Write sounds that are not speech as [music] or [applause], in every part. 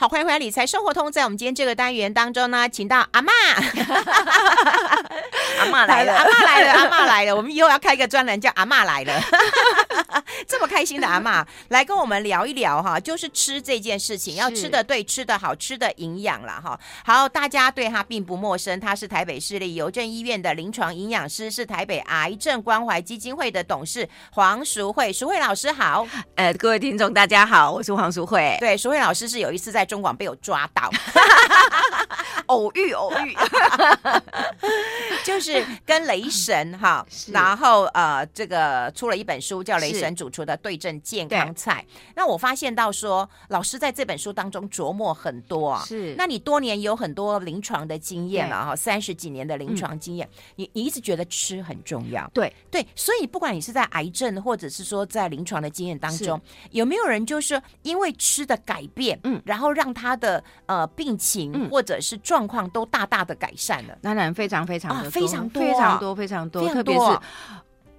好，欢迎回来理财生活通。在我们今天这个单元当中呢，请到阿嬷，[laughs] 阿嬷来了，阿嬷来了，阿嬷来了。我们以后要开一个专栏叫阿嬷来了，[laughs] 这么开心的阿嬷来跟我们聊一聊哈，就是吃这件事情，要吃的对，吃的好，吃的营养了哈。好，大家对他并不陌生，他是台北市立邮政医院的临床营养师，是台北癌症关怀基金会的董事黄淑慧。淑慧老师好，呃，各位听众大家好，我是黄淑慧。对，淑慧老师是有一次在。中广被我抓到，偶 [laughs] 遇偶遇，[laughs] 就是跟雷神哈，然后呃，这个出了一本书叫《雷神主厨的对症健康菜》。那我发现到说，老师在这本书当中琢磨很多啊。是，那你多年有很多临床的经验了哈，三十几年的临床经验，你你一直觉得吃很重要。对。对，所以不管你是在癌症，或者是说在临床的经验当中，有没有人就是因为吃的改变，嗯，然后让让他的呃病情或者是状况都大大的改善了，当然非常非常的非常多非常多非常多，特别是。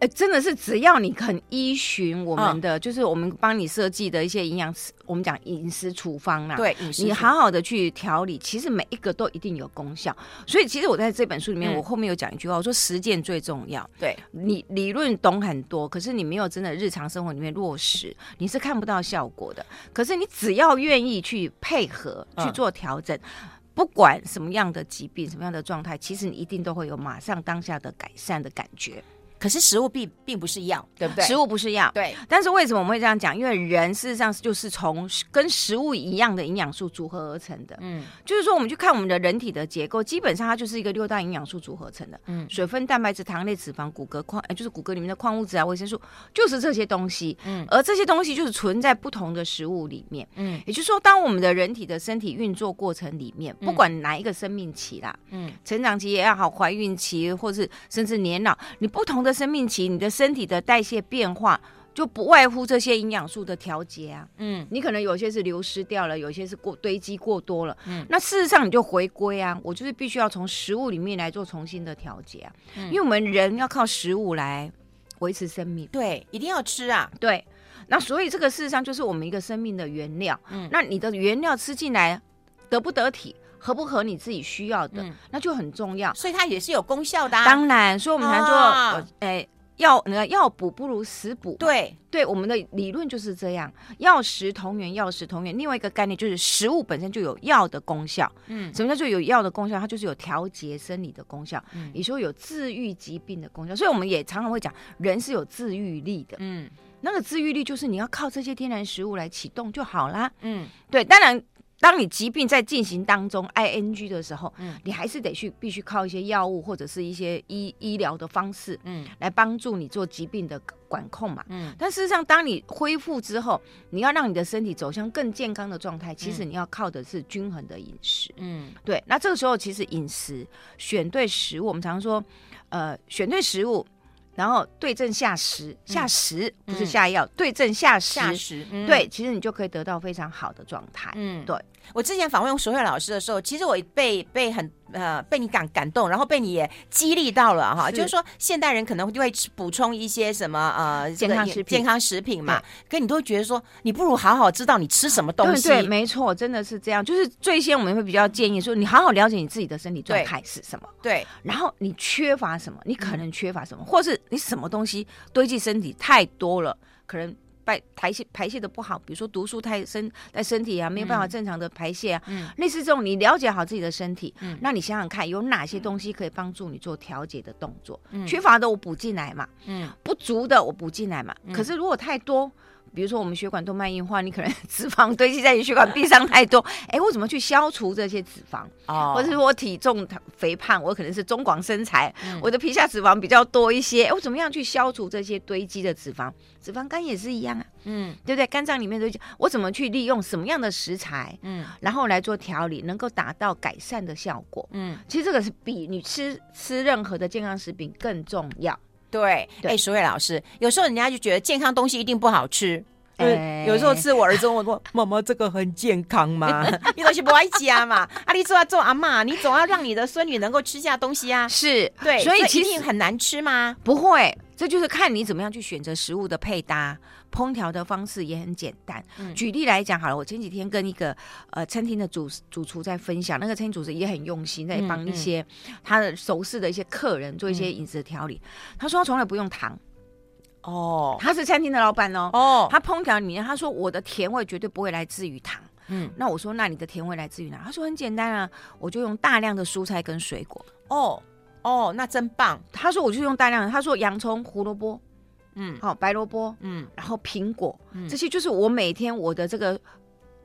哎，真的是只要你肯依循我们的，嗯、就是我们帮你设计的一些营养，我们讲饮食处方啦，对，你好好的去调理，其实每一个都一定有功效。所以，其实我在这本书里面，嗯、我后面有讲一句话，我说实践最重要。对，你理论懂很多，可是你没有真的日常生活里面落实，你是看不到效果的。可是你只要愿意去配合去做调整，嗯、不管什么样的疾病、什么样的状态，其实你一定都会有马上当下的改善的感觉。可是食物并并不是药，对不对？食物不是药，对。但是为什么我们会这样讲？因为人事实上就是从跟食物一样的营养素组合而成的。嗯，就是说我们去看我们的人体的结构，基本上它就是一个六大营养素组合成的。嗯，水分、蛋白质、糖类、脂肪、骨骼矿，就是骨骼里面的矿物质啊、维生素，就是这些东西。嗯，而这些东西就是存在不同的食物里面。嗯，也就是说，当我们的人体的身体运作过程里面，不管哪一个生命期啦，嗯，成长期也要好，怀孕期，或是甚至年老，你不同的。生命期，你的身体的代谢变化就不外乎这些营养素的调节啊。嗯，你可能有些是流失掉了，有些是过堆积过多了。嗯，那事实上你就回归啊，我就是必须要从食物里面来做重新的调节啊。嗯，因为我们人要靠食物来维持生命，对，一定要吃啊。对，那所以这个事实上就是我们一个生命的原料。嗯，那你的原料吃进来得不得体？合不合你自己需要的，嗯、那就很重要。所以它也是有功效的、啊。当然，所以我们才说，哎、啊欸，要那个药补不如食补。对对，我们的理论就是这样，药食同源，药食同源。另外一个概念就是，食物本身就有药的功效。嗯，什么叫做有药的功效？它就是有调节生理的功效。嗯，你说有治愈疾病的功效。所以我们也常常会讲，人是有治愈力的。嗯，那个治愈力就是你要靠这些天然食物来启动就好啦。嗯，对，当然。当你疾病在进行当中 ing 的时候，嗯，你还是得去必须靠一些药物或者是一些医医疗的方式，嗯，来帮助你做疾病的管控嘛，嗯。但事实上，当你恢复之后，你要让你的身体走向更健康的状态，其实你要靠的是均衡的饮食，嗯，对。那这个时候，其实饮食选对食物，我们常说，呃，选对食物。然后对症下食，下食不是下药，对症下食，下食，对，其实你就可以得到非常好的状态。嗯，对。我之前访问所慧老师的时候，其实我被被很呃被你感感动，然后被你也激励到了哈。就是说，现代人可能就会补充一些什么呃健康食品，健康食品嘛，可你都会觉得说，你不如好好知道你吃什么东西。对，没错，真的是这样。就是最先我们会比较建议说，你好好了解你自己的身体状态是什么，对，然后你缺乏什么，你可能缺乏什么，或是。你什么东西堆积身体太多了，可能排排泄排泄的不好，比如说毒素太深在身体啊，没有办法正常的排泄啊。嗯，类似这种，你了解好自己的身体，嗯，那你想想看，有哪些东西可以帮助你做调节的动作？嗯，缺乏的我补进来嘛，嗯，不足的我补进来嘛。可是如果太多，比如说我们血管动脉硬化，你可能脂肪堆积在你血管壁上太多，[laughs] 哎，我怎么去消除这些脂肪？哦，或者是我体重肥胖，我可能是中广身材，嗯、我的皮下脂肪比较多一些，我怎么样去消除这些堆积的脂肪？脂肪肝也是一样啊，嗯，对不对？肝脏里面堆积，我怎么去利用什么样的食材，嗯，然后来做调理，能够达到改善的效果？嗯，其实这个是比你吃吃任何的健康食品更重要。对，哎，所以老师，有时候人家就觉得健康东西一定不好吃。嗯，有时候吃我儿子问我说：“妈妈，这个很健康吗？” [laughs] 你都是不爱家嘛？阿丽做要做阿妈，你总要让你的孙女能够吃下东西啊。是，对，所以其实很难吃吗？不会。这就是看你怎么样去选择食物的配搭，烹调的方式也很简单。嗯、举例来讲好了，我前几天跟一个呃餐厅的主主厨在分享，那个餐厅主厨也很用心，在帮一些他的熟识的一些客人做一些饮食的调理。嗯、他说他从来不用糖。哦，他是餐厅的老板哦。哦，他烹调里面他说我的甜味绝对不会来自于糖。嗯，那我说那你的甜味来自于哪？他说很简单啊，我就用大量的蔬菜跟水果。哦。哦，那真棒！他说我就用大量的，他说洋葱、胡萝卜，嗯，好、哦、白萝卜，嗯，然后苹果，嗯，这些就是我每天我的这个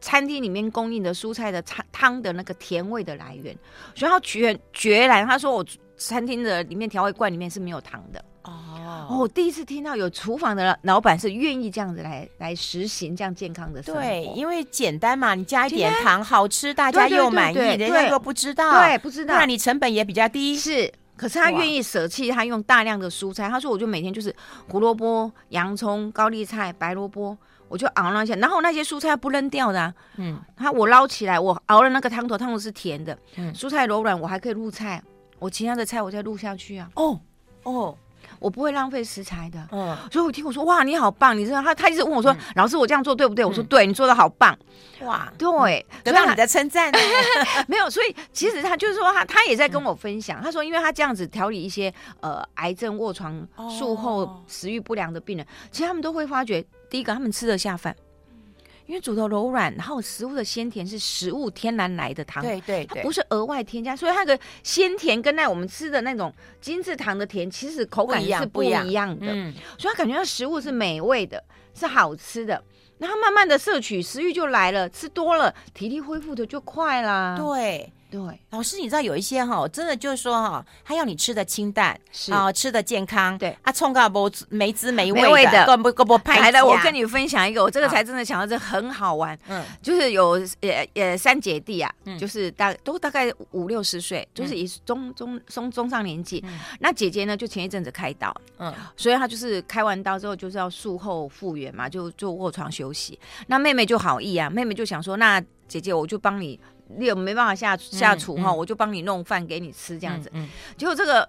餐厅里面供应的蔬菜的汤汤的那个甜味的来源。所以他决决然，他说我餐厅的里面调味罐里面是没有糖的。哦，我第一次听到有厨房的老板是愿意这样子来来实行这样健康的生活。对，因为简单嘛，你加一点糖，好吃，大家又满意，人家又不知道，对，不知道，那你成本也比较低，是。可是他愿意舍弃，他用大量的蔬菜。他说：“我就每天就是胡萝卜、洋葱、高丽菜、白萝卜，我就熬那些。然后那些蔬菜不扔掉的、啊，嗯，他我捞起来，我熬了那个汤头，汤头是甜的，嗯，蔬菜柔软，我还可以入菜，我其他的菜我再入下去啊。哦，哦。”我不会浪费食材的，嗯，所以我听我说哇，你好棒，你知道他他一直问我说，老师我这样做对不对？我说对，你做的好棒，哇，对，得到你的称赞，[laughs] 没有，所以其实他就是说他他也在跟我分享，他说因为他这样子调理一些呃癌症卧床术后食欲不良的病人，其实他们都会发觉，第一个他们吃得下饭。因为煮的柔软，然后食物的鲜甜是食物天然来的糖，对对，它不是额外添加，所以它的鲜甜跟那我们吃的那种精致糖的甜，其实口感是不一样的，嗯，所以它感觉到食物是美味的，是好吃的，然后慢慢的摄取，食欲就来了，吃多了，体力恢复的就快啦，对。对，老师，你知道有一些哈，真的就是说哈，他要你吃的清淡，是。啊，吃的健康，对，啊，冲个不没滋没味的，不不不来的，我跟你分享一个，我这个才真的想到这很好玩，嗯，就是有呃呃三姐弟啊，就是大都大概五六十岁，就是以中中中中上年纪，那姐姐呢就前一阵子开刀，嗯，所以她就是开完刀之后就是要术后复原嘛，就就卧床休息，那妹妹就好意啊，妹妹就想说，那姐姐我就帮你。你有没办法下下厨哈，我就帮你弄饭给你吃这样子。嗯，嗯结果这个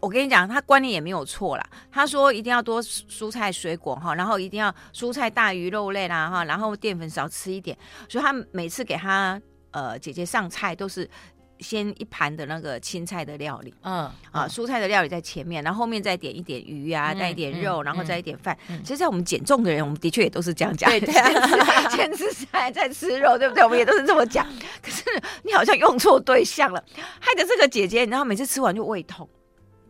我跟你讲，他观念也没有错啦。他说一定要多蔬菜水果哈，然后一定要蔬菜大于肉类啦哈，然后淀粉少吃一点。所以他每次给他呃姐姐上菜都是。先一盘的那个青菜的料理，嗯啊，蔬菜的料理在前面，然后后面再点一点鱼啊，带一点肉，然后再一点饭。其实，在我们减重的人，我们的确也都是这样讲，对对，[laughs] 先吃菜再吃肉，对不对？我们也都是这么讲。[laughs] 可是你好像用错对象了，害得这个姐姐，然后每次吃完就胃痛，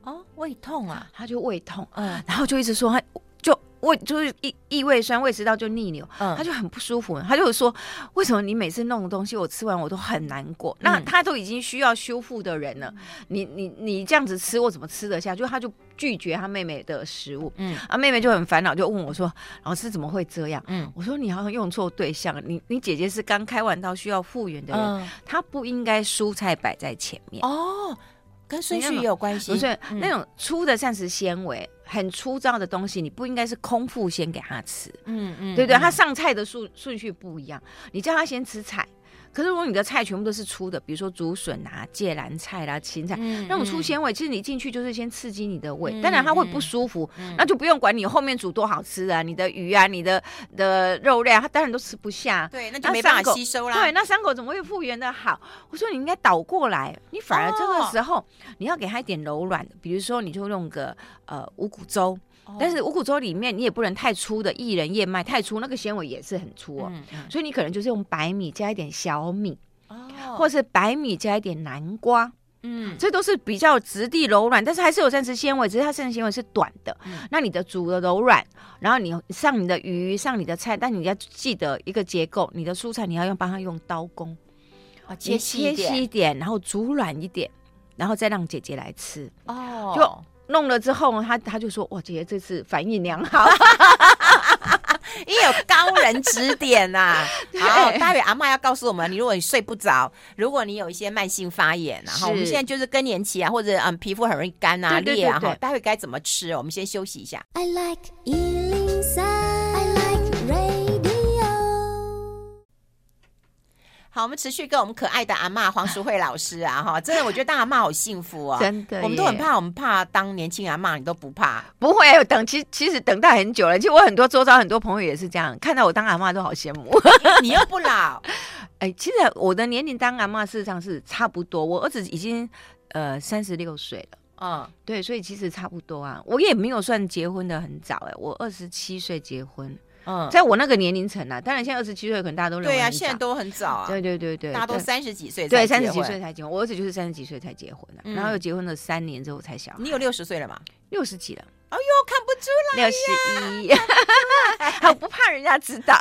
哦，胃痛啊，她就胃痛，嗯，然后就一直说她。胃就是异异胃酸，胃食道就逆流，嗯、他就很不舒服。他就说：“为什么你每次弄的东西，我吃完我都很难过？嗯、那他都已经需要修复的人了，嗯、你你你这样子吃，我怎么吃得下？就他就拒绝他妹妹的食物。嗯，啊，妹妹就很烦恼，就问我说：‘老师怎么会这样？’嗯，我说你好像用错对象。你你姐姐是刚开完刀需要复原的人，嗯、她不应该蔬菜摆在前面哦。”跟顺序也有关系，不是那种粗的膳食纤维，很粗糙的东西，你不应该是空腹先给他吃。嗯嗯，对不对，他上菜的顺顺序不一样，你叫他先吃菜。可是如果你的菜全部都是粗的，比如说竹笋啊、芥蓝菜啦、芹菜，那种粗纤维，其实你进去就是先刺激你的胃，当然它会不舒服，那就不用管你后面煮多好吃啊，你的鱼啊、你的的肉类，啊它当然都吃不下。对，那就没办法吸收啦。对，那伤口怎么会复原的好？我说你应该倒过来，你反而这个时候你要给他一点柔软的，比如说你就用个呃五谷粥。但是五谷粥里面你也不能太粗的薏仁燕麦，太粗那个纤维也是很粗哦，嗯嗯、所以你可能就是用白米加一点小米，哦，或是白米加一点南瓜，嗯，这都是比较质地柔软，但是还是有膳食纤维，只是它膳食纤维是短的。嗯、那你的煮的柔软，然后你上你的鱼，上你的菜，但你要记得一个结构，你的蔬菜你要用帮它用刀工，啊，切细一点，然后煮软一点，然后再让姐姐来吃。哦，就。弄了之后，他他就说：“哇，姐姐这次反应良好，[laughs] 因为有高人指点呐、啊。[laughs] ”好，待会阿妈要告诉我们，你如果你睡不着，如果你有一些慢性发炎，然后我们现在就是更年期啊，或者嗯皮肤很容易干啊裂啊，哈，待会该怎么吃？我们先休息一下。I like 好，我们持续跟我们可爱的阿妈黄淑慧老师啊，哈，真的，我觉得当阿妈好幸福啊，真的，我们都很怕，我们怕当年轻阿妈，你都不怕？不会，等其其实等待很久了，其实我很多周遭很多朋友也是这样，看到我当阿妈都好羡慕。[laughs] 你又不老，[laughs] 哎，其实我的年龄当阿妈事实上是差不多，我儿子已经呃三十六岁了，嗯，对，所以其实差不多啊，我也没有算结婚的很早，哎，我二十七岁结婚。嗯，在我那个年龄层啊，当然现在二十七岁，可能大家都认为对啊，现在都很早啊。对对对对，大家都三十几岁，对，三十几岁才结婚。我儿子就是三十几岁才结婚的，然后又结婚了三年之后才小孩。你有六十岁了吗？六十几了。哎呦，看不出来，六十一，我 [laughs] 不怕人家知道，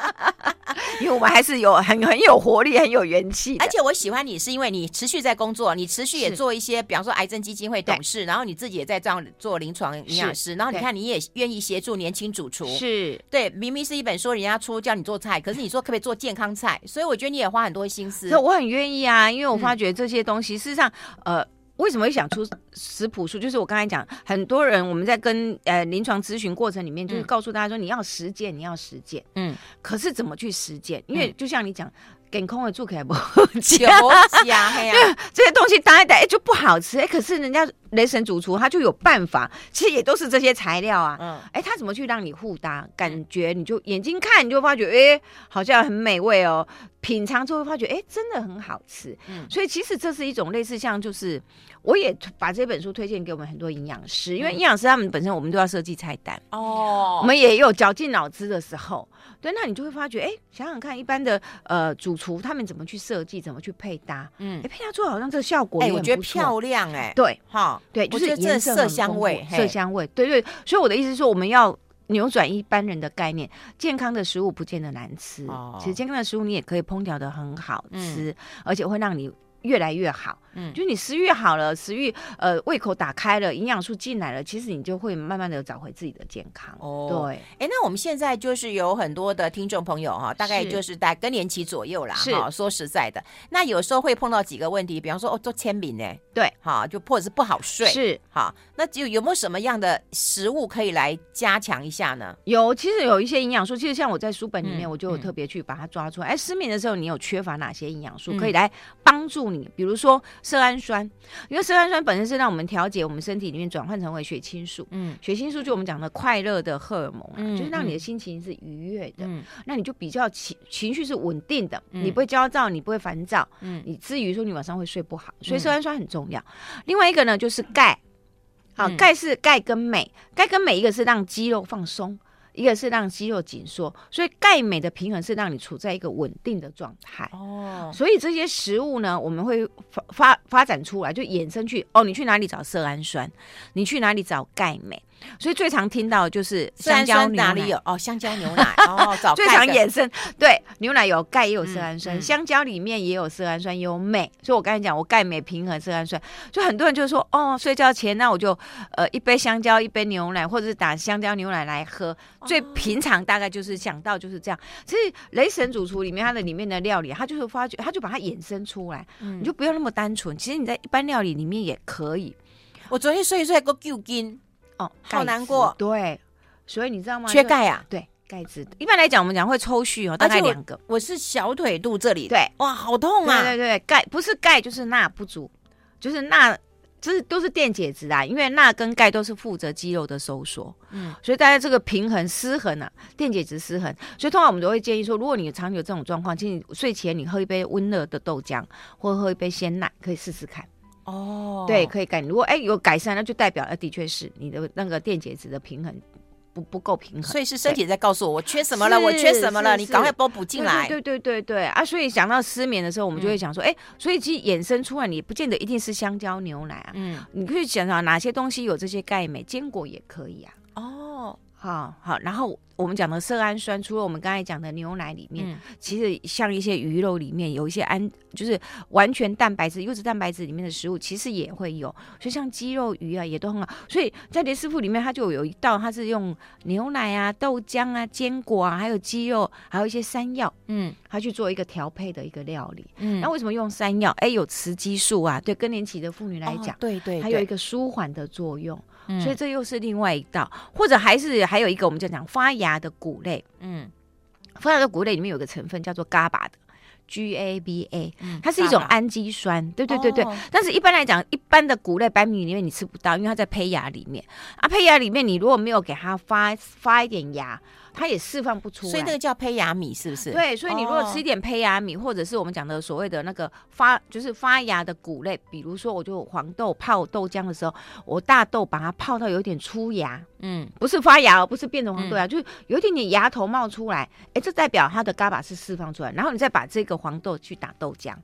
[laughs] 因为我们还是有很很有活力、很有元气。而且我喜欢你，是因为你持续在工作，你持续也做一些，比方说癌症基金会董事，然后你自己也在这样做临床营养师，然后你看你也愿意协助年轻主厨，是对，明明是一本书，人家出教你做菜，可是你说可不可以做健康菜？所以我觉得你也花很多心思。我很愿意啊，因为我发觉这些东西，事实上，呃。为什么会想出食谱书？就是我刚才讲，很多人我们在跟呃临床咨询过程里面，就是告诉大家说，你要实践，你要实践。嗯，可是怎么去实践？因为就像你讲。给空的做起来不好 [laughs] 吃啊，对，[laughs] 这些东西搭一搭，哎，就不好吃，哎，可是人家雷神主厨他就有办法，[laughs] 其实也都是这些材料啊，嗯，哎，他怎么去让你互搭？感觉你就眼睛看你就发觉，哎，好像很美味哦，品尝之后发觉，哎，真的很好吃，嗯，所以其实这是一种类似像就是，我也把这本书推荐给我们很多营养师，因为营养师他们本身我们都要设计菜单。哦，我们也有绞尽脑汁的时候。对，那你就会发觉，哎，想想看，一般的呃主厨他们怎么去设计，怎么去配搭，嗯，哎，配搭出来好像这个效果也，哎，我觉得漂亮，哎，对，哈，对，就是颜色，色香味，色香味，对对。所以我的意思是说，我们要扭转一般人的概念，健康的食物不见得难吃，哦，其实健康的食物你也可以烹调的很好吃，嗯，而且会让你越来越好。嗯，就你食欲好了，食欲呃胃口打开了，营养素进来了，其实你就会慢慢的找回自己的健康。哦，对，哎，那我们现在就是有很多的听众朋友哈，大概就是在更年期左右啦。是，说实在的，那有时候会碰到几个问题，比方说哦，做签名呢，对，哈，就或者是不好睡，是，哈，那就有没有什么样的食物可以来加强一下呢？有，其实有一些营养素，其实像我在书本里面，我就有特别去把它抓出来。哎，失眠的时候你有缺乏哪些营养素可以来帮助你？比如说色氨酸。因为色氨酸本身是让我们调节我们身体里面转换成为血清素，嗯，血清素就我们讲的快乐的荷尔蒙啊，嗯、就是让你的心情是愉悦的，嗯，那你就比较情情绪是稳定的，嗯、你不会焦躁，你不会烦躁，嗯，你至于说你晚上会睡不好，所以色氨酸很重要。嗯、另外一个呢就是钙，好，钙是钙跟镁，钙跟镁一个是让肌肉放松。一个是让肌肉紧缩，所以钙镁的平衡是让你处在一个稳定的状态。哦，所以这些食物呢，我们会发发发展出来，就衍生去哦，你去哪里找色氨酸？你去哪里找钙镁？所以最常听到的就是香蕉牛奶，哪里有哦？香蕉牛奶 [laughs] 哦，找最常衍生对牛奶有钙也有色氨酸，嗯嗯、香蕉里面也有色氨酸，也有镁。所以我刚才讲我钙镁平衡色氨酸，就很多人就说哦，睡觉前那我就呃一杯香蕉一杯牛奶，或者是打香蕉牛奶来喝。哦、最平常大概就是想到就是这样。其实雷神主厨里面它的里面的料理，它就是发觉它就把它衍生出来，嗯、你就不要那么单纯。其实你在一般料理里面也可以。我昨天睡一睡个旧筋。哦，好难过。对，所以你知道吗？缺钙啊。对，钙质。一般来讲，我们讲会抽蓄哦，大概两个。我，我是小腿肚这里。对，哇，好痛啊！对对对，钙不是钙就是钠不足，就是钠，就是都是电解质啊。因为钠跟钙都是负责肌肉的收缩。嗯，所以大家这个平衡失衡啊，电解质失衡。所以通常我们都会建议说，如果你长有这种状况，其实睡前你喝一杯温热的豆浆，或喝一杯鲜奶，可以试试看。哦，对，可以改。如果哎有改善，那就代表呃的确是你的那个电解质的平衡不不够平衡，所以是身体在告诉我我缺什么了，我缺什么了，你赶快帮我补进来。对对对对。啊，所以讲到失眠的时候，我们就会想说，哎，所以其实衍生出来，你不见得一定是香蕉牛奶啊，嗯，你可以想想哪些东西有这些钙镁，坚果也可以啊。哦，好好，然后。我们讲的色氨酸，除了我们刚才讲的牛奶里面，嗯、其实像一些鱼肉里面有一些氨，就是完全蛋白质、优质蛋白质里面的食物，其实也会有。所以像鸡肉、鱼啊，也都很好。所以在雷师傅里面，他就有一道，他是用牛奶啊、豆浆啊、坚果啊，还有鸡肉，还有一些山药，嗯，他去做一个调配的一个料理。嗯，那为什么用山药？哎，有雌激素啊，对更年期的妇女来讲，哦、对，对对，还有一个舒缓的作用。所以这又是另外一道，或者还是还有一个，我们就讲发芽的谷类。嗯，发芽的谷类里面有个成分叫做嘎巴的，GABA，它是一种氨基酸，对对对对。但是一般来讲，一般的谷类白米里面你吃不到，因为它在胚芽里面啊，胚芽里面你如果没有给它发发一点芽。它也释放不出来，所以那个叫胚芽米，是不是？对，所以你如果吃一点胚芽米，或者是我们讲的所谓的那个发，就是发芽的谷类，比如说，我就黄豆泡豆浆的时候，我大豆把它泡到有点出芽，嗯，不是发芽，而不是变成黄豆芽，嗯、就有一点点芽头冒出来，哎，这代表它的 GABA 是释放出来，然后你再把这个黄豆去打豆浆。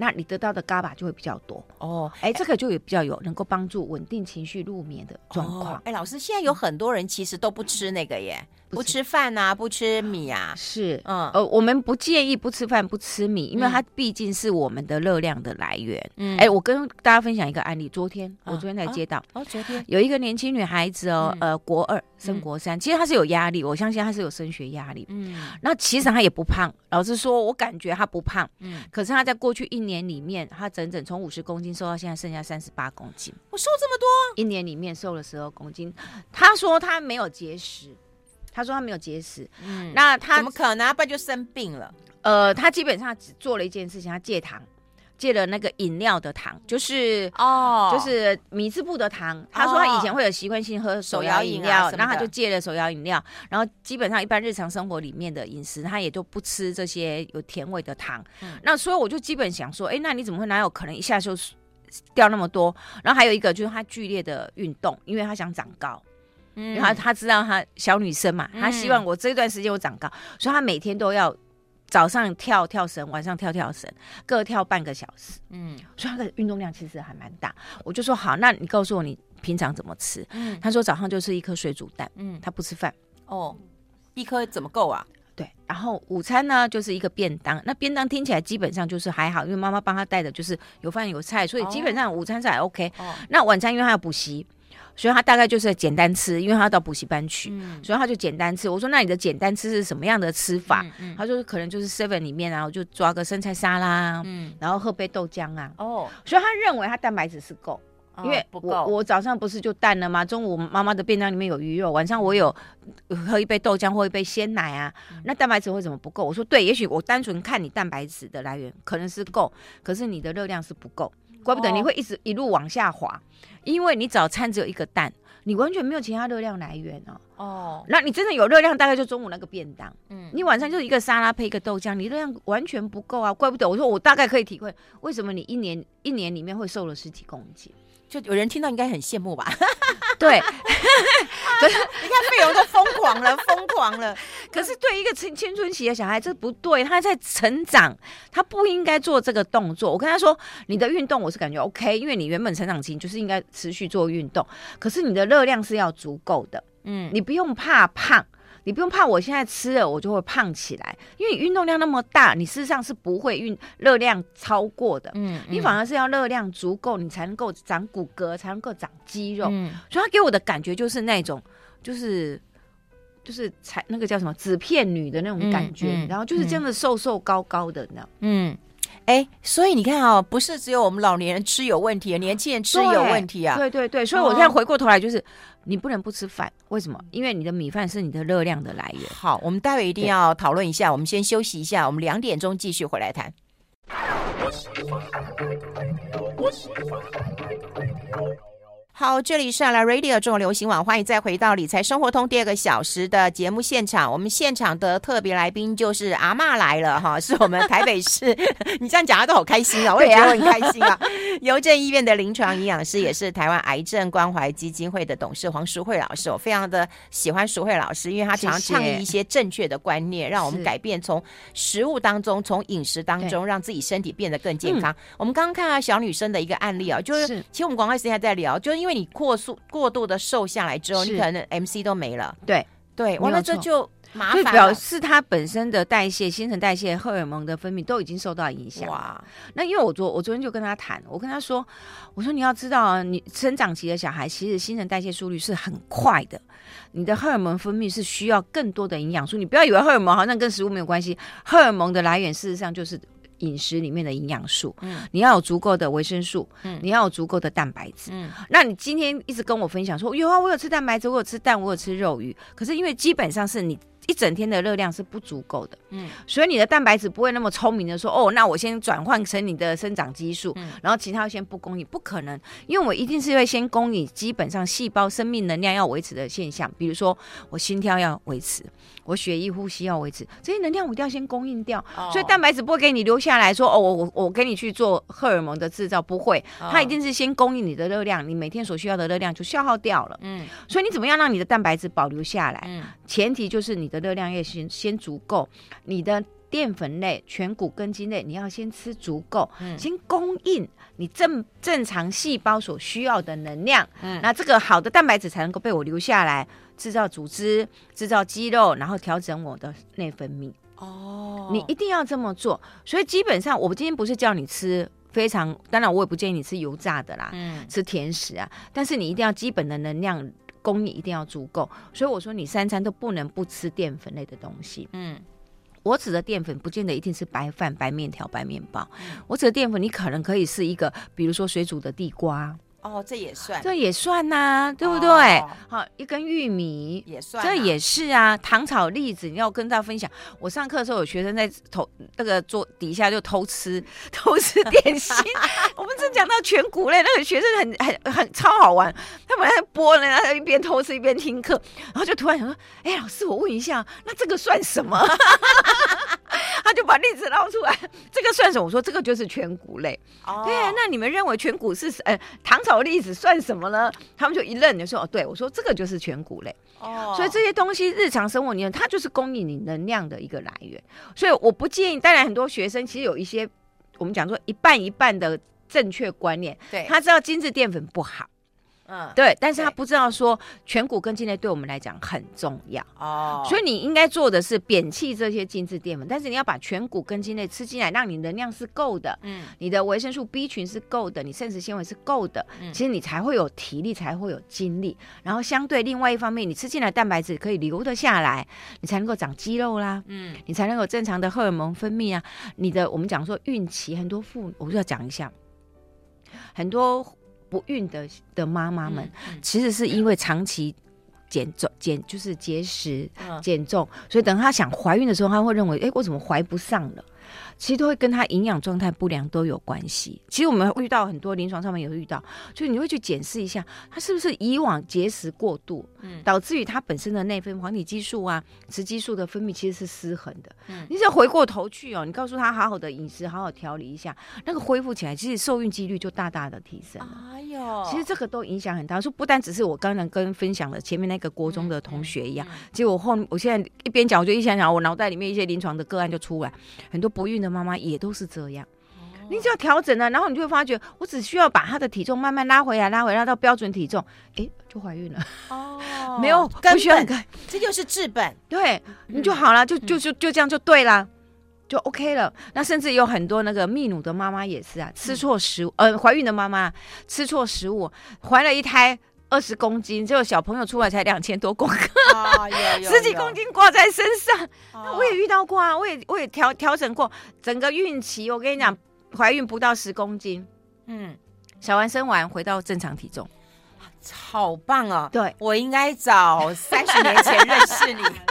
那你得到的 GABA 就会比较多。哦，哎，这个就也比较有能够帮助稳定情绪入眠的状况。哎、哦，老师，现在有很多人其实都不吃那个耶，不吃饭啊，不吃米啊，是，嗯，呃，我们不建议不吃饭不吃米，因为它毕竟是我们的热量的来源。嗯，哎，我跟大家分享一个案例，昨天我昨天才接到，哦，昨天。有一个年轻女孩子哦，呃，国二升国三，其实她是有压力，我相信她是有升学压力。嗯，那其实她也不胖，老实说，我感觉她不胖，嗯，可是她在过去一年里面，她整整从五十公斤瘦到现在剩下三十八公斤。我瘦这么多，一年里面瘦了十二公斤。她说她没有节食，他说他没有节食。嗯，那他怎么可能？不然就生病了。呃，他基本上只做了一件事情，他戒糖。戒了那个饮料的糖，就是哦，就是米字部的糖。他说他以前会有习惯性喝手摇饮料，然后他就戒了手摇饮料，然后基本上一般日常生活里面的饮食，他也都不吃这些有甜味的糖。那所以我就基本想说，哎，那你怎么会哪有可能一下就掉那么多？然后还有一个就是他剧烈的运动，因为他想长高，嗯，然后他知道他小女生嘛，他希望我这段时间我长高，所以他每天都要。早上跳跳绳，晚上跳跳绳，各跳半个小时。嗯，所以他的运动量其实还蛮大。我就说好，那你告诉我你平常怎么吃？嗯，他说早上就吃一颗水煮蛋。嗯，他不吃饭。哦，一颗怎么够啊？对，然后午餐呢就是一个便当。那便当听起来基本上就是还好，因为妈妈帮他带的就是有饭有菜，所以基本上午餐是还 OK。哦，那晚餐因为他要补习。所以他大概就是简单吃，因为他要到补习班去，嗯、所以他就简单吃。我说：“那你的简单吃是什么样的吃法？”嗯嗯、他说：“可能就是 seven 里面，然后就抓个生菜沙拉，嗯，然后喝杯豆浆啊。”哦，所以他认为他蛋白质是够，因为我、哦、我早上不是就淡了吗？中午妈妈的便当里面有鱼肉，晚上我有喝一杯豆浆或一杯鲜奶啊，嗯、那蛋白质为什么不够？我说：“对，也许我单纯看你蛋白质的来源可能是够，可是你的热量是不够。”怪不得你会一直一路往下滑，因为你早餐只有一个蛋，你完全没有其他热量来源哦。哦，那你真的有热量，大概就中午那个便当。嗯，你晚上就一个沙拉配一个豆浆，你热量完全不够啊！怪不得我说我大概可以体会为什么你一年一年里面会瘦了十几公斤。就有人听到应该很羡慕吧？[laughs] 对，[laughs] 可是你看费勇都疯狂了，疯狂了。可是对一个青青春期的小孩，这不对，他在成长，他不应该做这个动作。我跟他说，你的运动我是感觉 OK，因为你原本成长期就是应该持续做运动，可是你的热量是要足够的，嗯，你不用怕胖。你不用怕，我现在吃了我就会胖起来，因为你运动量那么大，你事实上是不会运热量超过的。嗯，你反而是要热量足够，你才能够长骨骼，才能够长肌肉。嗯，所以他给我的感觉就是那种，就是就是才那个叫什么纸片女的那种感觉，嗯嗯、然后就是这样的瘦瘦高高的那。嗯。哎，所以你看啊、哦，不是只有我们老年人吃有问题，年轻人吃有问题啊。对对对，所以我现在回过头来就是，你不能不吃饭，为什么？因为你的米饭是你的热量的来源。好，我们待会一定要讨论一下，我们先休息一下，我们两点钟继续回来谈。好，这里是阿拉 Radio 中国流行网，欢迎再回到理财生活通第二个小时的节目现场。我们现场的特别来宾就是阿嬷来了哈，是我们台北市。[laughs] 你这样讲他都好开心 [laughs] 啊，我也觉得很开心啊。邮政医院的临床营养师，也是台湾癌症关怀基金会的董事黄淑慧老师。我非常的喜欢淑慧老师，因为她常倡议一些正确的观念，让我们改变从食物当中、从饮食当中，让自己身体变得更健康。嗯、我们刚刚看到小女生的一个案例啊，就是，是其实我们广告时间还在聊，就是因为。因为你过速过度的瘦下来之后，你可能 MC 都没了。对对，完了这就麻烦了。表示它本身的代谢、新陈代谢、荷尔蒙的分泌都已经受到影响。哇！那因为我昨我昨天就跟他谈，我跟他说，我说你要知道啊，你生长期的小孩其实新陈代谢速率是很快的，你的荷尔蒙分泌是需要更多的营养素。你不要以为荷尔蒙好像跟食物没有关系，荷尔蒙的来源事实上就是。饮食里面的营养素，嗯，你要有足够的维生素，嗯，你要有足够的蛋白质，嗯，那你今天一直跟我分享说有啊，我有吃蛋白质，我有吃蛋，我有吃肉鱼，可是因为基本上是你一整天的热量是不足够的，嗯，所以你的蛋白质不会那么聪明的说，哦，那我先转换成你的生长激素，嗯，然后其他先不供应，不可能，因为我一定是会先供应基本上细胞生命能量要维持的现象，比如说我心跳要维持，我血液呼吸要维持，这些能量我一定要先供应掉，哦，所以蛋白质不会给你留下来说，哦，我我我给你去做荷尔蒙的制造，不会，它一定是先供应你的热量，你每天所需要的热量就消耗掉了，嗯，所以你怎么样让你的蛋白质保留下来？嗯，前提就是你的。热量要先先足够，你的淀粉类、全谷根茎类，你要先吃足够，嗯、先供应你正正常细胞所需要的能量。嗯，那这个好的蛋白质才能够被我留下来，制造组织、制造肌肉，然后调整我的内分泌。哦，你一定要这么做。所以基本上，我今天不是叫你吃非常，当然我也不建议你吃油炸的啦，嗯，吃甜食啊，但是你一定要基本的能量。供应一定要足够，所以我说你三餐都不能不吃淀粉类的东西。嗯，我指的淀粉不见得一定是白饭、白面条、白面包，嗯、我指的淀粉你可能可以是一个，比如说水煮的地瓜。哦，这也算，这也算呐、啊，对不对？哦、好，一根玉米也算，这也是啊。糖炒栗子，你要跟大家分享。我上课的时候，有学生在偷那个桌底下就偷吃，偷吃点心。[laughs] 我们正讲到全谷类，那个学生很很很超好玩。他本来在播呢，然后一边偷吃一边听课，然后就突然想说：“哎，老师，我问一下，那这个算什么？” [laughs] 他就把栗子捞出来，[laughs] 这个算什么？我说这个就是全谷类。哦，对，那你们认为全谷是呃糖炒栗子算什么呢？他们就一愣，就说：“哦，对，我说这个就是全谷类。”哦，所以这些东西日常生活里面，它就是供应你能量的一个来源。所以我不建议。当然，很多学生其实有一些我们讲说一半一半的正确观念，对，他知道精致淀粉不好。嗯，对，但是他不知道说全谷根茎类对我们来讲很重要哦，所以你应该做的是摒弃这些精致淀粉，但是你要把全谷根茎类吃进来，让你能量是够的，嗯，你的维生素 B 群是够的，你膳食纤维是够的，嗯，其实你才会有体力，才会有精力，然后相对另外一方面，你吃进来蛋白质可以留得下来，你才能够长肌肉啦，嗯，你才能够正常的荷尔蒙分泌啊，你的我们讲说孕期很多妇，我就要讲一下很多。不孕的的妈妈们，其实是因为长期减重、减就是节食、减重，所以等她想怀孕的时候，她会认为，哎，我怎么怀不上了？其实都会跟他营养状态不良都有关系。其实我们遇到很多临床上面有遇到，所以你会去检视一下，他是不是以往节食过度，嗯，导致于他本身的内分泌黄体激素啊、雌激素的分泌其实是失衡的。嗯，你只要回过头去哦，你告诉他好好的饮食，好好调理一下，那个恢复起来，其实受孕几率就大大的提升了。哎呦，其实这个都影响很大。说不单只是我刚才跟分享了前面那个国中的同学一样，结果我后我现在一边讲，我就一想想，我脑袋里面一些临床的个案就出来，很多不孕的。妈妈也都是这样，你只要调整了，然后你就会发觉，我只需要把她的体重慢慢拉回来，拉回来到标准体重，哎，就怀孕了。哦，[laughs] 没有，不需要，这就是治本，对，你就好了，就就就就这样就对了，就 OK 了。那甚至有很多那个泌乳的妈妈也是啊，吃错食物，呃，怀孕的妈妈吃错食物，怀了一胎。二十公斤，结果小朋友出来才两千多公克，啊、[laughs] 十几公斤挂在身上。啊、[laughs] 我也遇到过啊，我也我也调调整过整个孕期。我跟你讲，怀孕不到十公斤，嗯，小完生完回到正常体重，好棒啊！对，我应该早三十年前认识你。[laughs]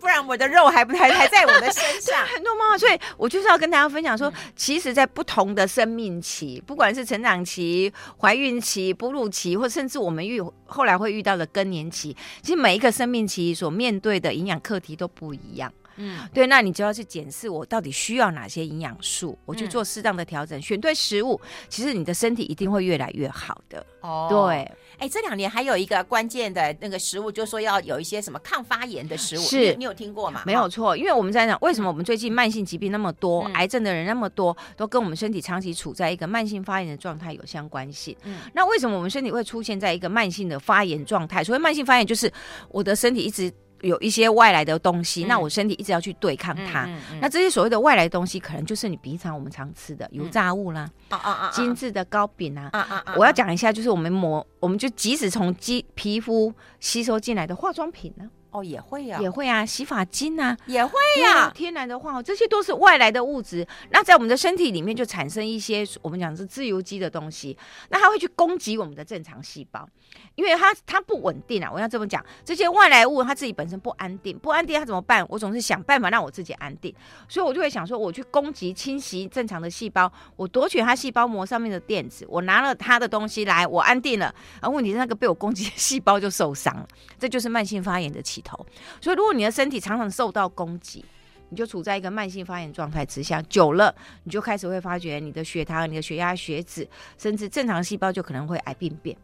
不然我的肉还不还 [laughs] 还在我的身上，很多妈妈，所以我就是要跟大家分享说，其实，在不同的生命期，不管是成长期、怀孕期、哺乳期，或甚至我们遇后来会遇到的更年期，其实每一个生命期所面对的营养课题都不一样。嗯，对，那你就要去检视我到底需要哪些营养素，我去做适当的调整，选对食物，其实你的身体一定会越来越好的。哦，对，哎，这两年还有一个关键的那个食物，就是说要有一些什么抗发炎的食物，是你，你有听过吗？没有错，因为我们在讲为什么我们最近慢性疾病那么多，嗯、癌症的人那么多，都跟我们身体长期处在一个慢性发炎的状态有相关性。嗯，那为什么我们身体会出现在一个慢性的发炎状态？所谓慢性发炎，就是我的身体一直。有一些外来的东西，嗯、那我身体一直要去对抗它。嗯嗯嗯、那这些所谓的外来东西，可能就是你平常我们常吃的油炸物啦，啊啊啊，精致的糕饼啊，啊啊啊，我要讲一下，就是我们抹，我们就即使从肌皮肤吸收进来的化妆品呢，哦，也会呀，也会啊，洗发精啊，也会呀。天然的话，这些都是外来的物质，那在我们的身体里面就产生一些我们讲是自由基的东西，那它会去攻击我们的正常细胞，因为它它不稳定啊。我要这么讲，这些外来物它自己本身不安定，不安定它怎么办？我总是想办法让我自己安定，所以我就会想说，我去攻击、侵袭正常的细胞，我夺取它细胞膜上面的电子，我拿了它的东西来，我安定了，而问题是那个被我攻击的细胞就受伤了，这就是慢性发炎的起头，所以如果你的身体常常受到攻击，你就处在一个慢性发炎状态之下，久了你就开始会发觉你的血糖、你的血压、血脂，甚至正常细胞就可能会癌病变。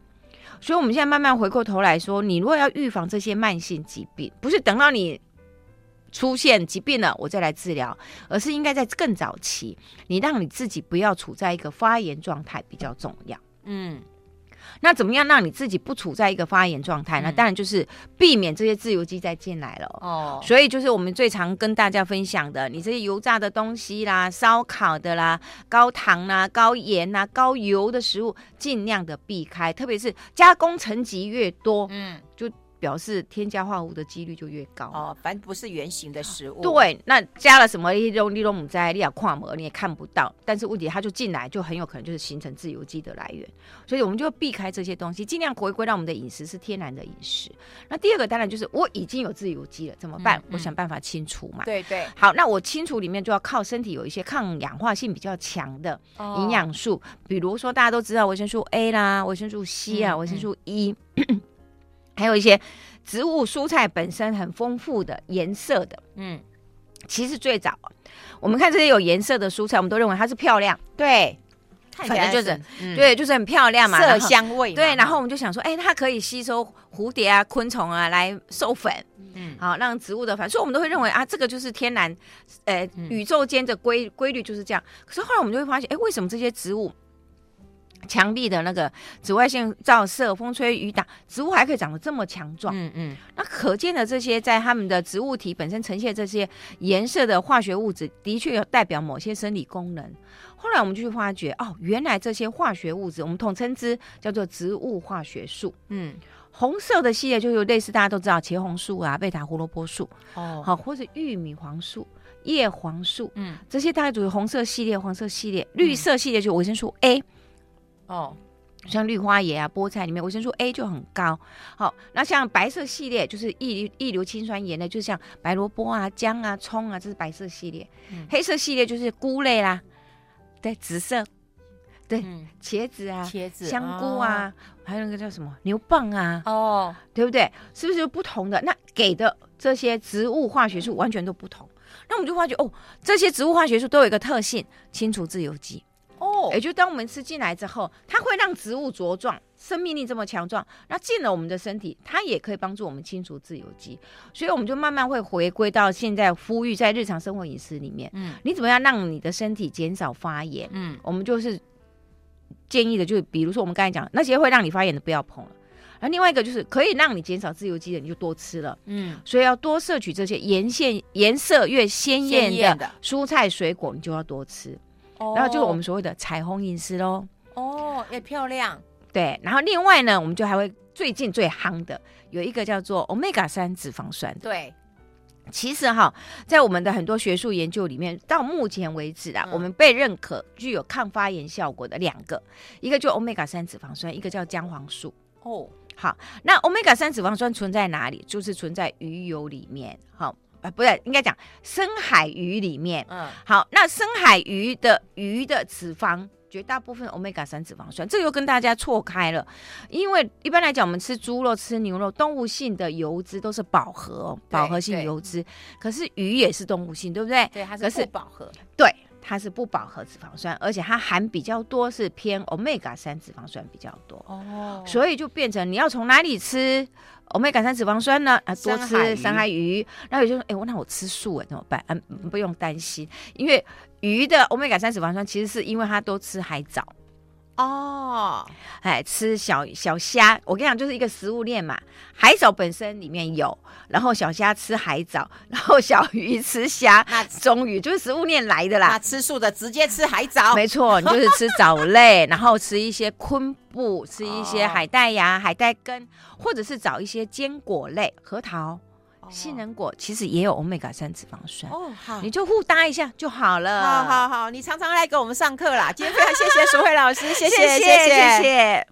所以我们现在慢慢回过头来说，你如果要预防这些慢性疾病，不是等到你出现疾病了我再来治疗，而是应该在更早期，你让你自己不要处在一个发炎状态比较重要。嗯。那怎么样让你自己不处在一个发炎状态呢？嗯、当然就是避免这些自由基再进来了。哦，所以就是我们最常跟大家分享的，你这些油炸的东西啦、烧烤的啦、高糖啦、高盐啦、高油的食物，尽量的避开，特别是加工层级越多，嗯，就。表示添加化合物的几率就越高哦，反正不是圆形的食物。对，那加了什么利用利用母在利亚跨膜你也看不到，但是问题它就进来，就很有可能就是形成自由基的来源，所以我们就要避开这些东西，尽量回归到我们的饮食是天然的饮食。那第二个当然就是我已经有自由基了，怎么办？嗯嗯、我想办法清除嘛。对对。好，那我清除里面就要靠身体有一些抗氧化性比较强的营养素，哦、比如说大家都知道维生素 A 啦、维生素 C 啊、维、嗯、生素 E。嗯还有一些植物蔬菜本身很丰富的颜色的，嗯，其实最早我们看这些有颜色的蔬菜，我们都认为它是漂亮，对，反正就是，嗯、对，就是很漂亮嘛，色香味，对，然后我们就想说，哎，它可以吸收蝴蝶啊、昆虫啊来授粉，嗯，好，让植物的反，所以我们都会认为啊，这个就是天然，呃，宇宙间的规规律就是这样。可是后来我们就会发现，哎，为什么这些植物？强力的那个紫外线照射、风吹雨打，植物还可以长得这么强壮。嗯嗯，那可见的这些在它们的植物体本身呈现这些颜色的化学物质，的确有代表某些生理功能。后来我们就去发觉，哦，原来这些化学物质，我们统称之叫做植物化学素。嗯，红色的系列就有类似大家都知道茄红素啊、贝塔胡萝卜素哦，好，或者玉米黄素、叶黄素，嗯，这些大概属于红色系列、黄色系列、绿色系列就维生素 A。哦，像绿花叶啊、菠菜里面维生素 A 就很高。好，那像白色系列就是异异硫氰酸盐的，就像白萝卜啊、姜啊、葱啊，这是白色系列。嗯、黑色系列就是菇类啦，对，紫色，对，嗯、茄子啊、茄子、香菇啊，哦、还有那个叫什么牛蒡啊，哦，对不对？是不是就不同的？那给的这些植物化学素完全都不同。那我们就发觉哦，这些植物化学素都有一个特性，清除自由基。哦，也就当我们吃进来之后，它会让植物茁壮，生命力这么强壮，那进了我们的身体，它也可以帮助我们清除自由基，所以我们就慢慢会回归到现在呼吁在日常生活饮食里面，嗯，你怎么样让你的身体减少发炎？嗯，我们就是建议的，就是比如说我们刚才讲那些会让你发炎的不要碰了，而另外一个就是可以让你减少自由基的，你就多吃了，嗯，所以要多摄取这些颜线颜色越鲜艳的蔬菜水果，你就要多吃。然后就是我们所谓的彩虹饮食喽。哦，也漂亮。对，然后另外呢，我们就还会最近最夯的有一个叫做 Omega 三脂肪酸。对，其实哈，在我们的很多学术研究里面，到目前为止啊，嗯、我们被认可具有抗发炎效果的两个，一个就 Omega 三脂肪酸，一个叫姜黄素。哦，好，那 Omega 三脂肪酸存在哪里？就是存在鱼油里面。好。啊，不对，应该讲深海鱼里面。嗯，好，那深海鱼的鱼的脂肪绝大部分欧米伽三脂肪酸，这又跟大家错开了。因为一般来讲，我们吃猪肉、吃牛肉，动物性的油脂都是饱和，饱和性油脂。可是鱼也是动物性，对不对？对，它是不饱和。对，它是不饱和脂肪酸，而且它含比较多是偏 omega 三脂肪酸比较多。哦，所以就变成你要从哪里吃？omega 三脂肪酸呢？啊，多吃深海鱼。然后有些人说，哎，我那我吃素哎，怎么办？嗯，不用担心，因为鱼的 omega 三脂肪酸其实是因为它都吃海藻。哦，哎，吃小小虾，我跟你讲，就是一个食物链嘛。海藻本身里面有，然后小虾吃海藻，然后小鱼吃虾，[laughs] 那终于就是食物链来的啦。那吃素的直接吃海藻，没错，你就是吃藻类，然后吃一些昆布，吃一些海带呀、海带根，或者是找一些坚果类，核桃。杏仁果其实也有欧米伽三脂肪酸哦，好，你就互搭一下就好了。好好好，你常常来给我们上课啦。今天非常谢谢 [laughs] 淑慧老师，谢谢谢谢谢谢。